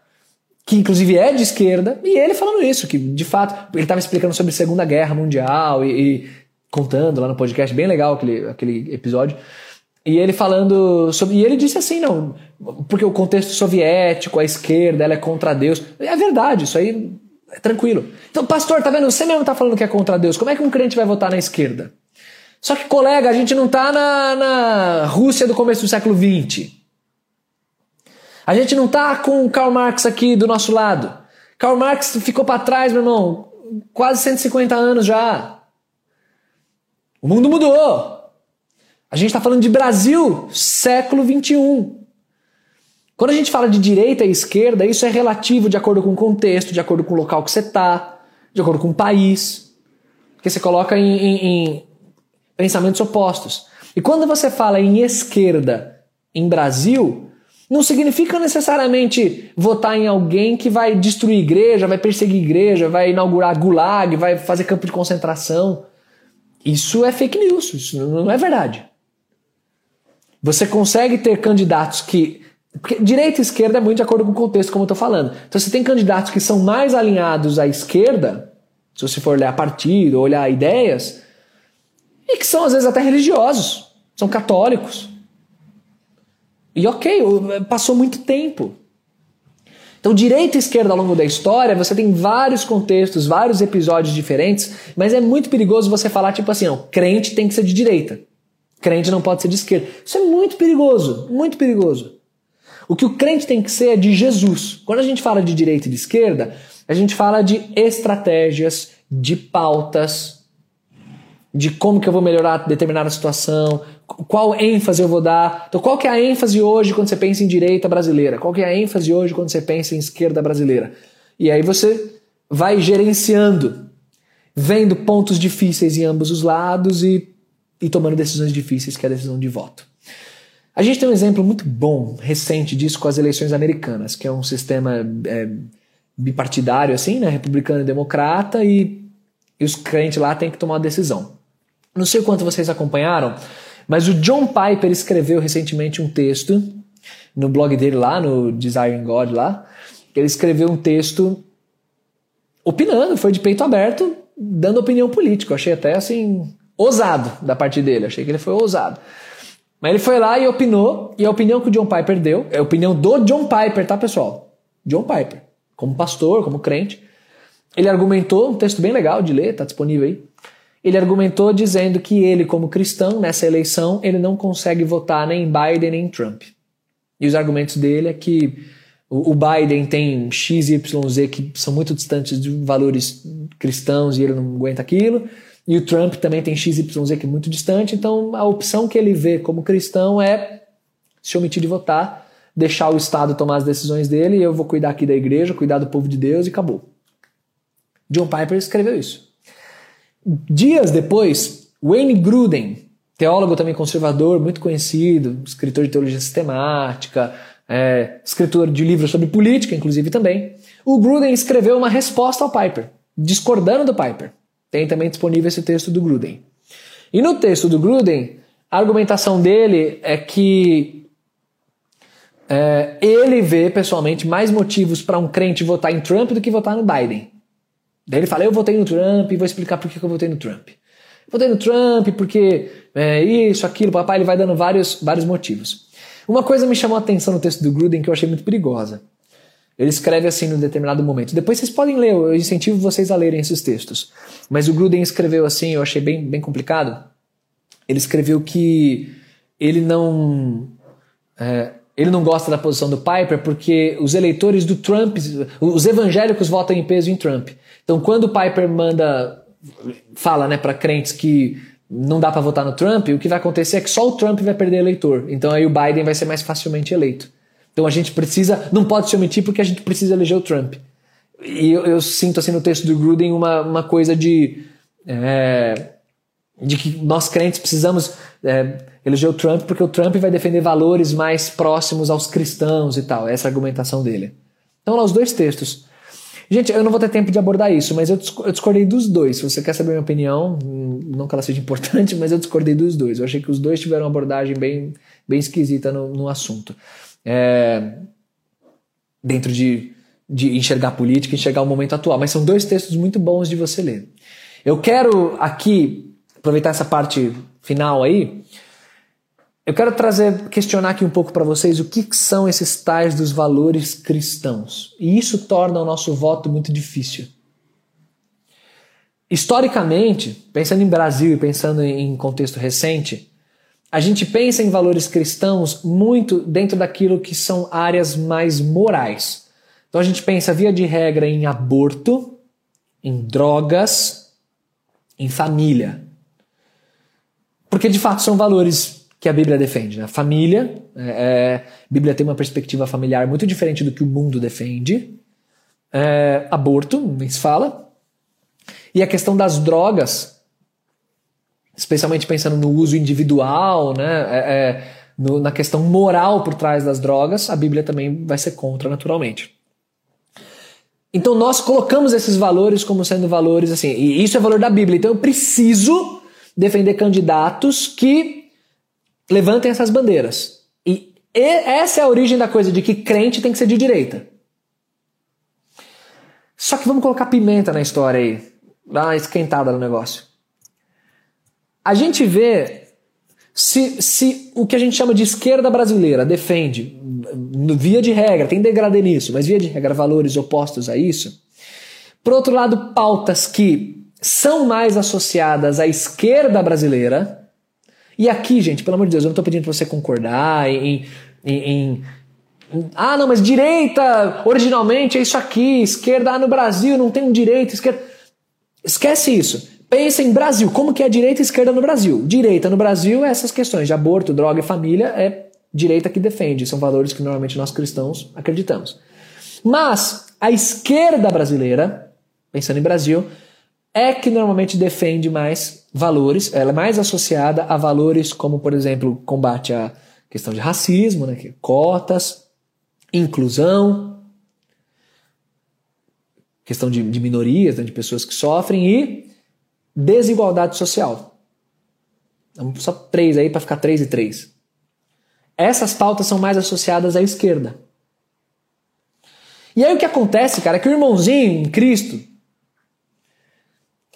que inclusive é de esquerda, e ele falando isso, que de fato, ele estava explicando sobre a Segunda Guerra Mundial e, e, contando lá no podcast, bem legal aquele, aquele episódio. E ele falando sobre. E ele disse assim: não, porque o contexto soviético, a esquerda, ela é contra Deus. É verdade, isso aí é tranquilo. Então, pastor, tá vendo? Você mesmo tá falando que é contra Deus. Como é que um crente vai votar na esquerda? Só que, colega, a gente não tá na, na Rússia do começo do século XX. A gente não tá com Karl Marx aqui do nosso lado. Karl Marx ficou para trás, meu irmão, quase 150 anos já. O mundo mudou. A gente está falando de Brasil, século 21. Quando a gente fala de direita e esquerda, isso é relativo de acordo com o contexto, de acordo com o local que você está, de acordo com o país. Porque você coloca em, em, em pensamentos opostos. E quando você fala em esquerda em Brasil, não significa necessariamente votar em alguém que vai destruir igreja, vai perseguir igreja, vai inaugurar gulag, vai fazer campo de concentração. Isso é fake news, isso não é verdade. Você consegue ter candidatos que. Porque direita e esquerda é muito de acordo com o contexto, como eu estou falando. Então você tem candidatos que são mais alinhados à esquerda, se você for olhar partido, olhar ideias, e que são às vezes até religiosos, são católicos. E ok, passou muito tempo. Então, direita e esquerda ao longo da história, você tem vários contextos, vários episódios diferentes, mas é muito perigoso você falar tipo assim, não, crente tem que ser de direita. Crente não pode ser de esquerda. Isso é muito perigoso, muito perigoso. O que o crente tem que ser é de Jesus. Quando a gente fala de direita e de esquerda, a gente fala de estratégias, de pautas, de como que eu vou melhorar determinada situação, qual ênfase eu vou dar. Então, qual que é a ênfase hoje quando você pensa em direita brasileira? Qual que é a ênfase hoje quando você pensa em esquerda brasileira? E aí você vai gerenciando, vendo pontos difíceis em ambos os lados e, e tomando decisões difíceis, que é a decisão de voto. A gente tem um exemplo muito bom, recente disso com as eleições americanas, que é um sistema é, bipartidário, assim, né? Republicano e democrata, e, e os crentes lá têm que tomar uma decisão. Não sei quanto vocês acompanharam, mas o John Piper escreveu recentemente um texto no blog dele lá, no Desiring God lá, ele escreveu um texto opinando, foi de peito aberto, dando opinião política. Eu achei até assim, ousado da parte dele, achei que ele foi ousado. Mas ele foi lá e opinou, e a opinião que o John Piper deu, é a opinião do John Piper, tá pessoal? John Piper, como pastor, como crente, ele argumentou, um texto bem legal de ler, tá disponível aí. Ele argumentou dizendo que ele, como cristão, nessa eleição, ele não consegue votar nem em Biden nem em Trump. E os argumentos dele é que o Biden tem X e YZ que são muito distantes de valores cristãos e ele não aguenta aquilo. E o Trump também tem X e YZ que é muito distante. Então a opção que ele vê como cristão é se omitir de votar, deixar o Estado tomar as decisões dele e eu vou cuidar aqui da igreja, cuidar do povo de Deus e acabou. John Piper escreveu isso. Dias depois, Wayne Gruden, teólogo também conservador, muito conhecido, escritor de teologia sistemática, é, escritor de livros sobre política, inclusive também, o Gruden escreveu uma resposta ao Piper, discordando do Piper. Tem também disponível esse texto do Gruden. E no texto do Gruden, a argumentação dele é que é, ele vê pessoalmente mais motivos para um crente votar em Trump do que votar no Biden. Daí ele fala: Eu votei no Trump e vou explicar por que eu votei no Trump. Votei no Trump porque é, isso, aquilo, papai, ele vai dando vários, vários motivos. Uma coisa me chamou a atenção no texto do Gruden que eu achei muito perigosa. Ele escreve assim num determinado momento. Depois vocês podem ler, eu incentivo vocês a lerem esses textos. Mas o Gruden escreveu assim, eu achei bem, bem complicado. Ele escreveu que ele não. É, ele não gosta da posição do Piper porque os eleitores do Trump, os evangélicos votam em peso em Trump. Então, quando o Piper manda, fala né, para crentes que não dá para votar no Trump, o que vai acontecer é que só o Trump vai perder eleitor. Então aí o Biden vai ser mais facilmente eleito. Então a gente precisa, não pode se omitir porque a gente precisa eleger o Trump. E eu, eu sinto assim no texto do Gruden uma, uma coisa de é, de que nós crentes precisamos é, eleger o Trump porque o Trump vai defender valores mais próximos aos cristãos e tal. Essa é a argumentação dele. Então lá os dois textos. Gente, eu não vou ter tempo de abordar isso, mas eu discordei dos dois. Se você quer saber minha opinião, não que ela seja importante, mas eu discordei dos dois. Eu achei que os dois tiveram uma abordagem bem, bem esquisita no, no assunto. É, dentro de, de enxergar política, enxergar o momento atual. Mas são dois textos muito bons de você ler. Eu quero aqui aproveitar essa parte final aí eu quero trazer, questionar aqui um pouco para vocês o que são esses tais dos valores cristãos. E isso torna o nosso voto muito difícil. Historicamente, pensando em Brasil e pensando em contexto recente, a gente pensa em valores cristãos muito dentro daquilo que são áreas mais morais. Então a gente pensa, via de regra, em aborto, em drogas, em família. Porque de fato são valores que a Bíblia defende. Né? Família, é, é, a Bíblia tem uma perspectiva familiar muito diferente do que o mundo defende. É, aborto, nem se fala. E a questão das drogas, especialmente pensando no uso individual, né? É, é, no, na questão moral por trás das drogas, a Bíblia também vai ser contra, naturalmente. Então nós colocamos esses valores como sendo valores assim, e isso é valor da Bíblia. Então eu preciso defender candidatos que levantem essas bandeiras. E essa é a origem da coisa de que crente tem que ser de direita. Só que vamos colocar pimenta na história aí, dar uma esquentada no negócio. A gente vê se, se o que a gente chama de esquerda brasileira defende, via de regra, tem degradê nisso, mas via de regra valores opostos a isso. Por outro lado, pautas que são mais associadas à esquerda brasileira, e aqui, gente, pelo amor de Deus, eu não estou pedindo para você concordar em, em, em, Ah, não, mas direita, originalmente é isso aqui, esquerda, ah, no Brasil não tem um direita, esquerda. Esquece isso. Pensa em Brasil, como que é direita e esquerda no Brasil? Direita no Brasil é essas questões de aborto, droga e família, é direita que defende, são valores que normalmente nós cristãos acreditamos. Mas a esquerda brasileira, pensando em Brasil, é que normalmente defende mais valores, ela é mais associada a valores como, por exemplo, combate à questão de racismo, né, é cotas, inclusão, questão de, de minorias, né, de pessoas que sofrem e desigualdade social. Então, só três aí para ficar três e três. essas pautas são mais associadas à esquerda. E aí o que acontece, cara, é que o irmãozinho em Cristo,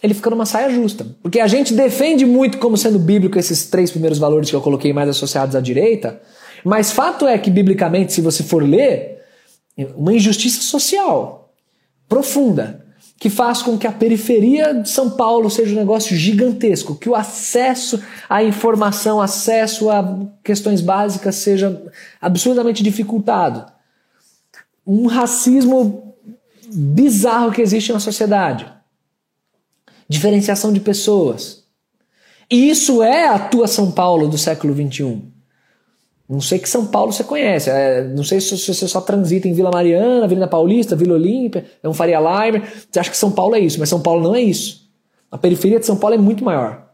ele fica numa saia justa. Porque a gente defende muito como sendo bíblico esses três primeiros valores que eu coloquei mais associados à direita, mas fato é que, biblicamente, se você for ler, uma injustiça social profunda que faz com que a periferia de São Paulo seja um negócio gigantesco, que o acesso à informação, acesso a questões básicas seja absurdamente dificultado. Um racismo bizarro que existe na sociedade. Diferenciação de pessoas. E isso é a tua São Paulo do século XXI. Não sei que São Paulo você conhece. É, não sei se, você só transita em Vila Mariana, Avenida Paulista, Vila Olímpia, é um Faria Lime. Você acha que São Paulo é isso, mas São Paulo não é isso. A periferia de São Paulo é muito maior.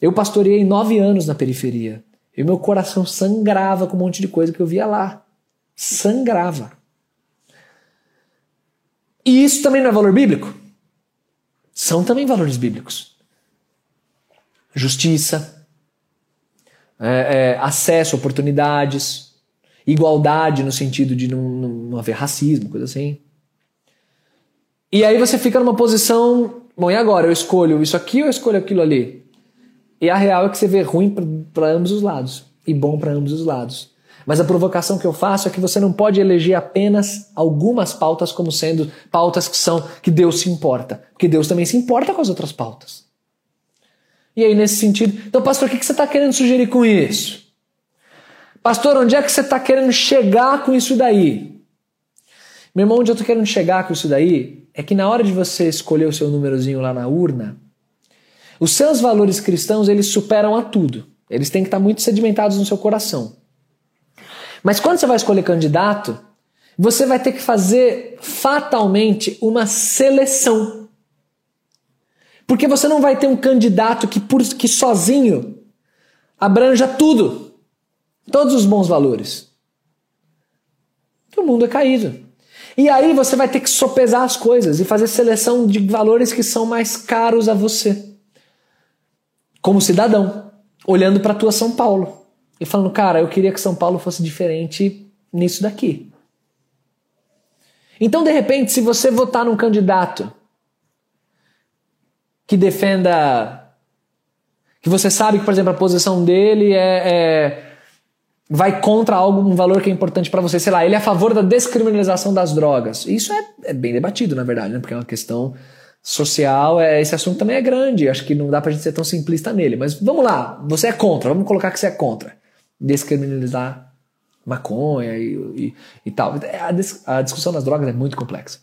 Eu pastoreei nove anos na periferia. E meu coração sangrava com um monte de coisa que eu via lá. Sangrava. E isso também não é valor bíblico? São também valores bíblicos. Justiça, é, é, acesso, oportunidades, igualdade no sentido de não, não haver racismo, coisa assim. E aí você fica numa posição, bom, e agora? Eu escolho isso aqui ou eu escolho aquilo ali? E a real é que você vê ruim para ambos os lados e bom para ambos os lados. Mas a provocação que eu faço é que você não pode eleger apenas algumas pautas como sendo pautas que são que Deus se importa, porque Deus também se importa com as outras pautas. E aí, nesse sentido, então, pastor, o que você está querendo sugerir com isso? Pastor, onde é que você está querendo chegar com isso daí? Meu irmão, onde eu estou querendo chegar com isso daí é que na hora de você escolher o seu númerozinho lá na urna, os seus valores cristãos eles superam a tudo. Eles têm que estar muito sedimentados no seu coração. Mas quando você vai escolher candidato, você vai ter que fazer fatalmente uma seleção. Porque você não vai ter um candidato que, por, que sozinho abranja tudo, todos os bons valores. O mundo é caído. E aí você vai ter que sopesar as coisas e fazer seleção de valores que são mais caros a você. Como cidadão, olhando para a tua São Paulo e falando, cara, eu queria que São Paulo fosse diferente nisso daqui. Então, de repente, se você votar num candidato que defenda. que você sabe que, por exemplo, a posição dele é, é vai contra algo, um valor que é importante para você. Sei lá, ele é a favor da descriminalização das drogas. Isso é, é bem debatido, na verdade, né? porque é uma questão social. É, esse assunto também é grande. Acho que não dá pra gente ser tão simplista nele. Mas vamos lá, você é contra, vamos colocar que você é contra. Descriminalizar maconha e, e, e tal. A, a discussão das drogas é muito complexa.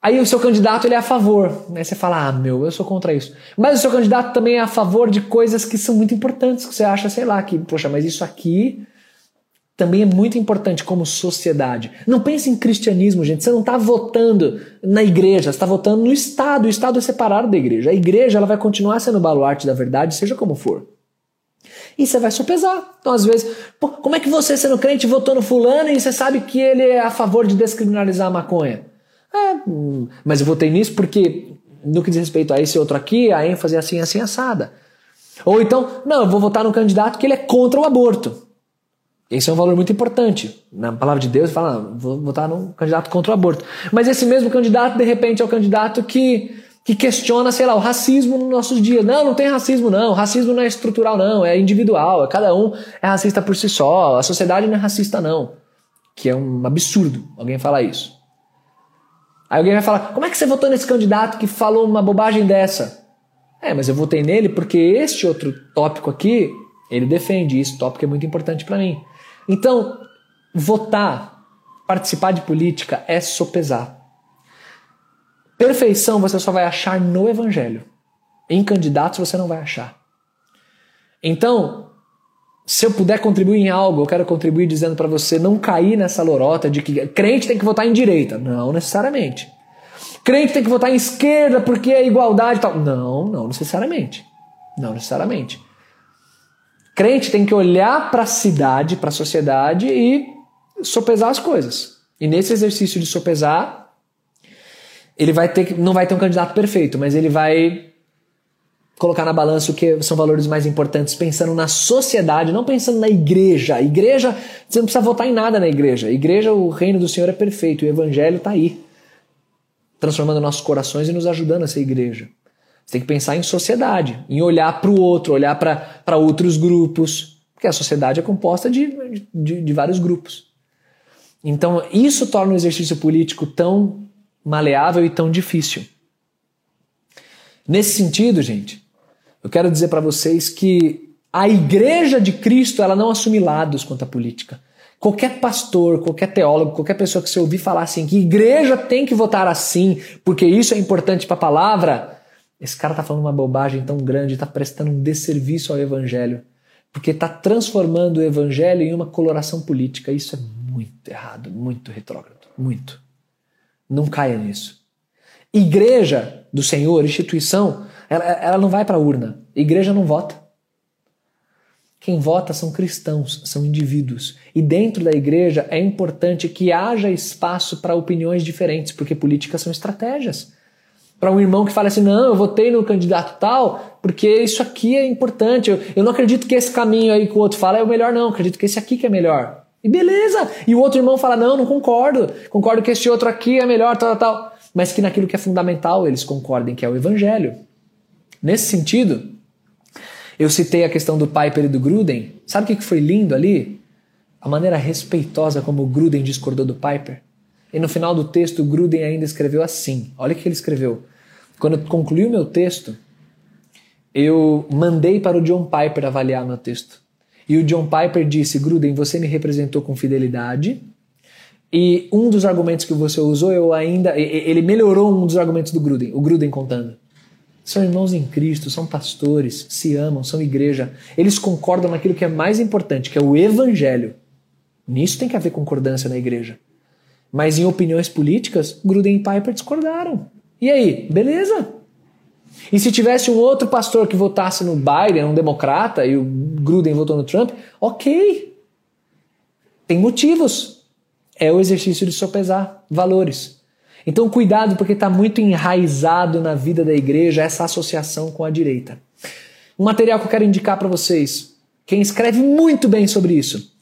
Aí o seu candidato ele é a favor. Aí você fala, ah, meu, eu sou contra isso. Mas o seu candidato também é a favor de coisas que são muito importantes, que você acha, sei lá, que, poxa, mas isso aqui também é muito importante como sociedade. Não pense em cristianismo, gente. Você não está votando na igreja, você está votando no Estado. O Estado é separado da igreja. A igreja ela vai continuar sendo o baluarte da verdade, seja como for. E você vai sopesar. Então, às vezes, pô, como é que você, sendo crente, votou no fulano e você sabe que ele é a favor de descriminalizar a maconha? É, mas eu votei nisso porque, no que diz respeito a esse outro aqui, a ênfase é assim, assim, assada. Ou então, não, eu vou votar no candidato que ele é contra o aborto. Esse é um valor muito importante. Na palavra de Deus, fala, vou votar num candidato contra o aborto. Mas esse mesmo candidato, de repente, é o candidato que, que questiona, sei lá, o racismo nos nossos dias. Não, não tem racismo, não. Racismo não é estrutural, não. É individual. É cada um é racista por si só. A sociedade não é racista, não. Que é um absurdo alguém falar isso. Aí alguém vai falar: como é que você votou nesse candidato que falou uma bobagem dessa? É, mas eu votei nele porque este outro tópico aqui, ele defende. Esse tópico é muito importante para mim. Então, votar, participar de política é sopesar. Perfeição você só vai achar no Evangelho. Em candidatos você não vai achar. Então, se eu puder contribuir em algo, eu quero contribuir dizendo para você não cair nessa lorota de que crente tem que votar em direita. Não necessariamente. Crente tem que votar em esquerda porque é igualdade e tal. Não, não necessariamente. Não necessariamente. Crente tem que olhar para a cidade, para a sociedade e sopesar as coisas. E nesse exercício de sopesar, ele vai ter não vai ter um candidato perfeito, mas ele vai colocar na balança o que são valores mais importantes, pensando na sociedade, não pensando na igreja. Igreja, você não precisa votar em nada na igreja. Igreja, o reino do Senhor é perfeito, o evangelho está aí, transformando nossos corações e nos ajudando a ser igreja. Você tem que pensar em sociedade, em olhar para o outro, olhar para outros grupos, porque a sociedade é composta de, de, de vários grupos. Então, isso torna o exercício político tão maleável e tão difícil. Nesse sentido, gente, eu quero dizer para vocês que a igreja de Cristo ela não assume lados quanto à política. Qualquer pastor, qualquer teólogo, qualquer pessoa que você ouvir falar assim que igreja tem que votar assim, porque isso é importante para a palavra, esse cara está falando uma bobagem tão grande, está prestando um desserviço ao evangelho, porque está transformando o evangelho em uma coloração política. Isso é muito errado, muito retrógrado, muito. Não caia nisso. Igreja do Senhor, instituição, ela, ela não vai para a urna. Igreja não vota. Quem vota são cristãos, são indivíduos. E dentro da igreja é importante que haja espaço para opiniões diferentes, porque políticas são estratégias. Para um irmão que fala assim: não, eu votei no candidato tal, porque isso aqui é importante. Eu, eu não acredito que esse caminho aí que o outro fala é o melhor, não. Eu acredito que esse aqui que é melhor. E beleza! E o outro irmão fala: não, não concordo. Concordo que esse outro aqui é melhor, tal, tal, tal. Mas que naquilo que é fundamental eles concordem, que é o evangelho. Nesse sentido, eu citei a questão do Piper e do Gruden. Sabe o que foi lindo ali? A maneira respeitosa como o Gruden discordou do Piper. E no final do texto, o Gruden ainda escreveu assim: olha o que ele escreveu. Quando eu concluí o meu texto, eu mandei para o John Piper avaliar meu texto. E o John Piper disse: Gruden, você me representou com fidelidade. E um dos argumentos que você usou, eu ainda. Ele melhorou um dos argumentos do Gruden, o Gruden contando. São irmãos em Cristo, são pastores, se amam, são igreja. Eles concordam naquilo que é mais importante, que é o evangelho. Nisso tem que haver concordância na igreja. Mas em opiniões políticas, Gruden e Piper discordaram. E aí, beleza? E se tivesse um outro pastor que votasse no Biden, um democrata, e o Gruden votou no Trump, ok. Tem motivos. É o exercício de sopesar valores. Então, cuidado, porque está muito enraizado na vida da igreja essa associação com a direita. Um material que eu quero indicar para vocês, quem escreve muito bem sobre isso,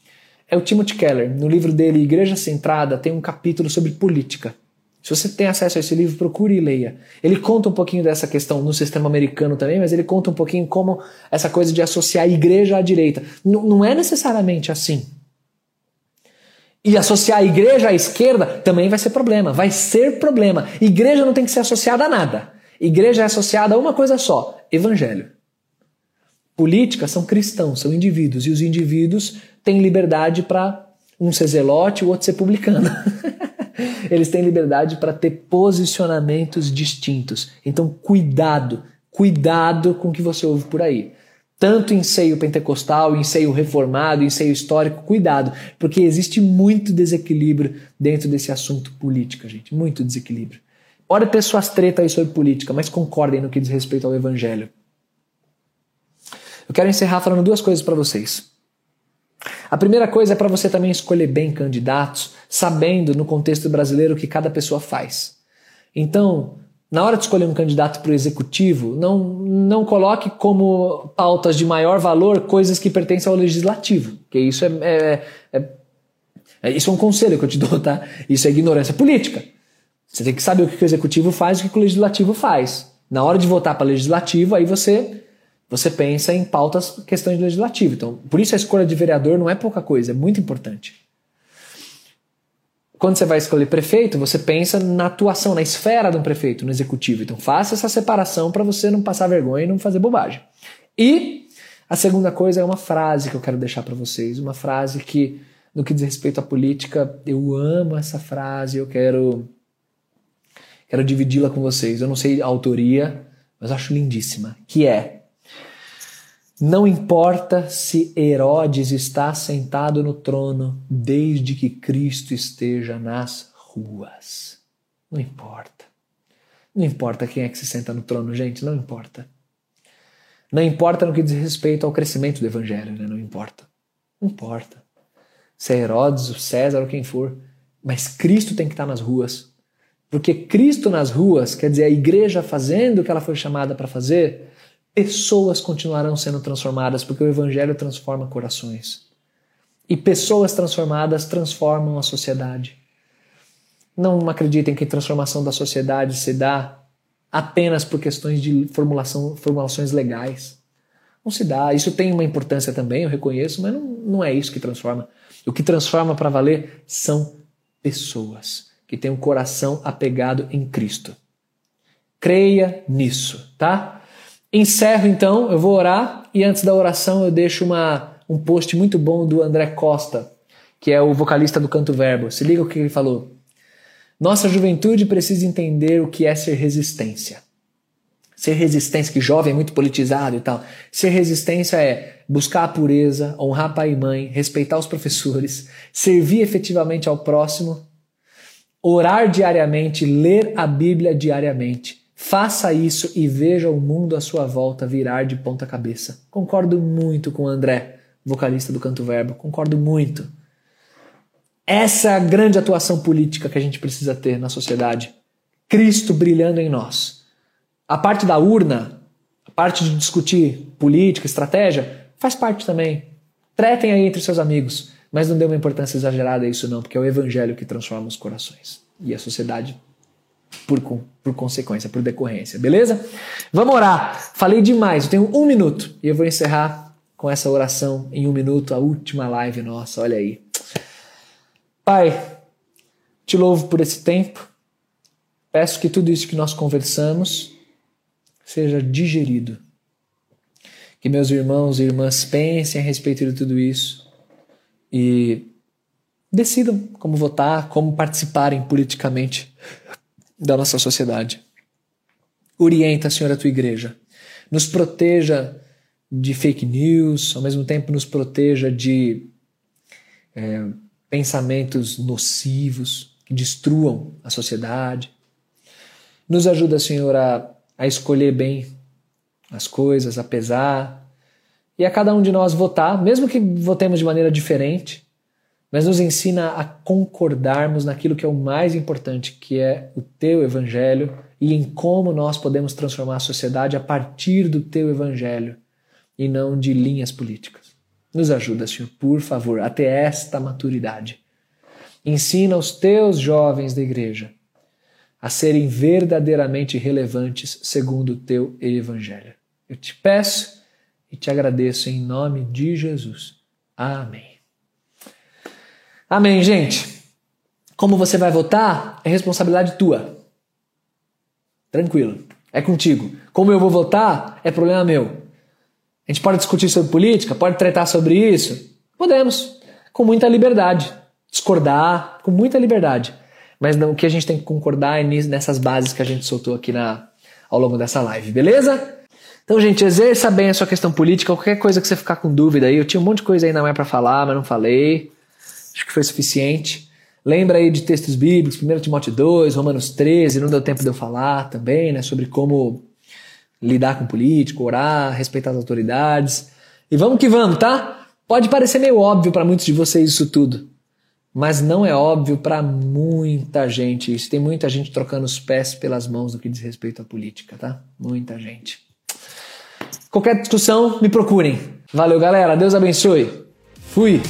é o Timothy Keller. No livro dele, Igreja Centrada, tem um capítulo sobre política. Se você tem acesso a esse livro, procure e leia. Ele conta um pouquinho dessa questão no sistema americano também, mas ele conta um pouquinho como essa coisa de associar a igreja à direita. N não é necessariamente assim e associar a igreja à esquerda também vai ser problema. Vai ser problema. Igreja não tem que ser associada a nada. Igreja é associada a uma coisa só: evangelho. Política são cristãos, são indivíduos, e os indivíduos têm liberdade para um ser zelote, o outro ser publicano. Eles têm liberdade para ter posicionamentos distintos. Então, cuidado, cuidado com o que você ouve por aí tanto em seio pentecostal, em seio reformado, em seio histórico, cuidado, porque existe muito desequilíbrio dentro desse assunto política, gente, muito desequilíbrio. Ora pessoas treta aí sobre política, mas concordem no que diz respeito ao evangelho. Eu quero encerrar falando duas coisas para vocês. A primeira coisa é para você também escolher bem candidatos, sabendo no contexto brasileiro o que cada pessoa faz. Então, na hora de escolher um candidato para o executivo, não, não coloque como pautas de maior valor coisas que pertencem ao legislativo, que isso é, é, é, é, isso é um conselho que eu te dou, tá? Isso é ignorância política. Você tem que saber o que o executivo faz e o que o legislativo faz. Na hora de votar para legislativo, aí você você pensa em pautas, questões de legislativo. Então, por isso a escolha de vereador não é pouca coisa, é muito importante. Quando você vai escolher prefeito, você pensa na atuação, na esfera de um prefeito, no executivo. Então faça essa separação para você não passar vergonha e não fazer bobagem. E a segunda coisa é uma frase que eu quero deixar para vocês, uma frase que no que diz respeito à política, eu amo essa frase, eu quero quero dividi-la com vocês. Eu não sei a autoria, mas acho lindíssima, que é não importa se Herodes está sentado no trono desde que Cristo esteja nas ruas. Não importa. Não importa quem é que se senta no trono, gente, não importa. Não importa no que diz respeito ao crescimento do evangelho, né? não importa. Não importa. Se é Herodes, o César ou quem for, mas Cristo tem que estar nas ruas. Porque Cristo nas ruas, quer dizer, a igreja fazendo o que ela foi chamada para fazer, pessoas continuarão sendo transformadas, porque o Evangelho transforma corações. E pessoas transformadas transformam a sociedade. Não acreditem que a transformação da sociedade se dá apenas por questões de formulação, formulações legais. Não se dá. Isso tem uma importância também, eu reconheço, mas não, não é isso que transforma. O que transforma para valer são pessoas que têm um coração apegado em Cristo. Creia nisso, tá? Encerro então, eu vou orar e antes da oração eu deixo uma, um post muito bom do André Costa, que é o vocalista do Canto Verbo. Se liga o que ele falou. Nossa juventude precisa entender o que é ser resistência. Ser resistência, que jovem é muito politizado e tal. Ser resistência é buscar a pureza, honrar pai e mãe, respeitar os professores, servir efetivamente ao próximo, orar diariamente, ler a Bíblia diariamente. Faça isso e veja o mundo à sua volta virar de ponta cabeça. Concordo muito com o André, vocalista do Canto Verbo. Concordo muito. Essa é a grande atuação política que a gente precisa ter na sociedade. Cristo brilhando em nós. A parte da urna, a parte de discutir política, estratégia, faz parte também. Tretem aí entre seus amigos, mas não dê uma importância exagerada a isso não, porque é o evangelho que transforma os corações e a sociedade por, por consequência, por decorrência, beleza? Vamos orar. Falei demais, eu tenho um minuto e eu vou encerrar com essa oração em um minuto, a última live nossa, olha aí. Pai, te louvo por esse tempo. Peço que tudo isso que nós conversamos seja digerido. Que meus irmãos e irmãs pensem a respeito de tudo isso e decidam como votar, como participarem politicamente da nossa sociedade. Orienta, Senhor, a tua igreja. Nos proteja de fake news, ao mesmo tempo nos proteja de é, pensamentos nocivos que destruam a sociedade. Nos ajuda, Senhor, a, a escolher bem as coisas, a pesar, e a cada um de nós votar, mesmo que votemos de maneira diferente, mas nos ensina a concordarmos naquilo que é o mais importante, que é o teu evangelho e em como nós podemos transformar a sociedade a partir do teu evangelho e não de linhas políticas. Nos ajuda, Senhor, por favor, até esta maturidade. Ensina os teus jovens da igreja a serem verdadeiramente relevantes segundo o teu evangelho. Eu te peço e te agradeço em nome de Jesus. Amém. Amém, gente. Como você vai votar é responsabilidade tua. Tranquilo. É contigo. Como eu vou votar é problema meu. A gente pode discutir sobre política, pode tratar sobre isso? Podemos, com muita liberdade. Discordar, com muita liberdade. Mas não, o que a gente tem que concordar é nessas bases que a gente soltou aqui na, ao longo dessa live, beleza? Então, gente, exerça bem a sua questão política. Qualquer coisa que você ficar com dúvida aí, eu tinha um monte de coisa aí na manhã para falar, mas não falei. Acho que foi suficiente. Lembra aí de textos bíblicos, 1 Timóteo 2, Romanos 13, não deu tempo de eu falar também, né, sobre como lidar com político, orar, respeitar as autoridades. E vamos que vamos, tá? Pode parecer meio óbvio para muitos de vocês isso tudo, mas não é óbvio para muita gente isso. Tem muita gente trocando os pés pelas mãos no que diz respeito à política, tá? Muita gente. Qualquer discussão, me procurem. Valeu, galera. Deus abençoe. Fui.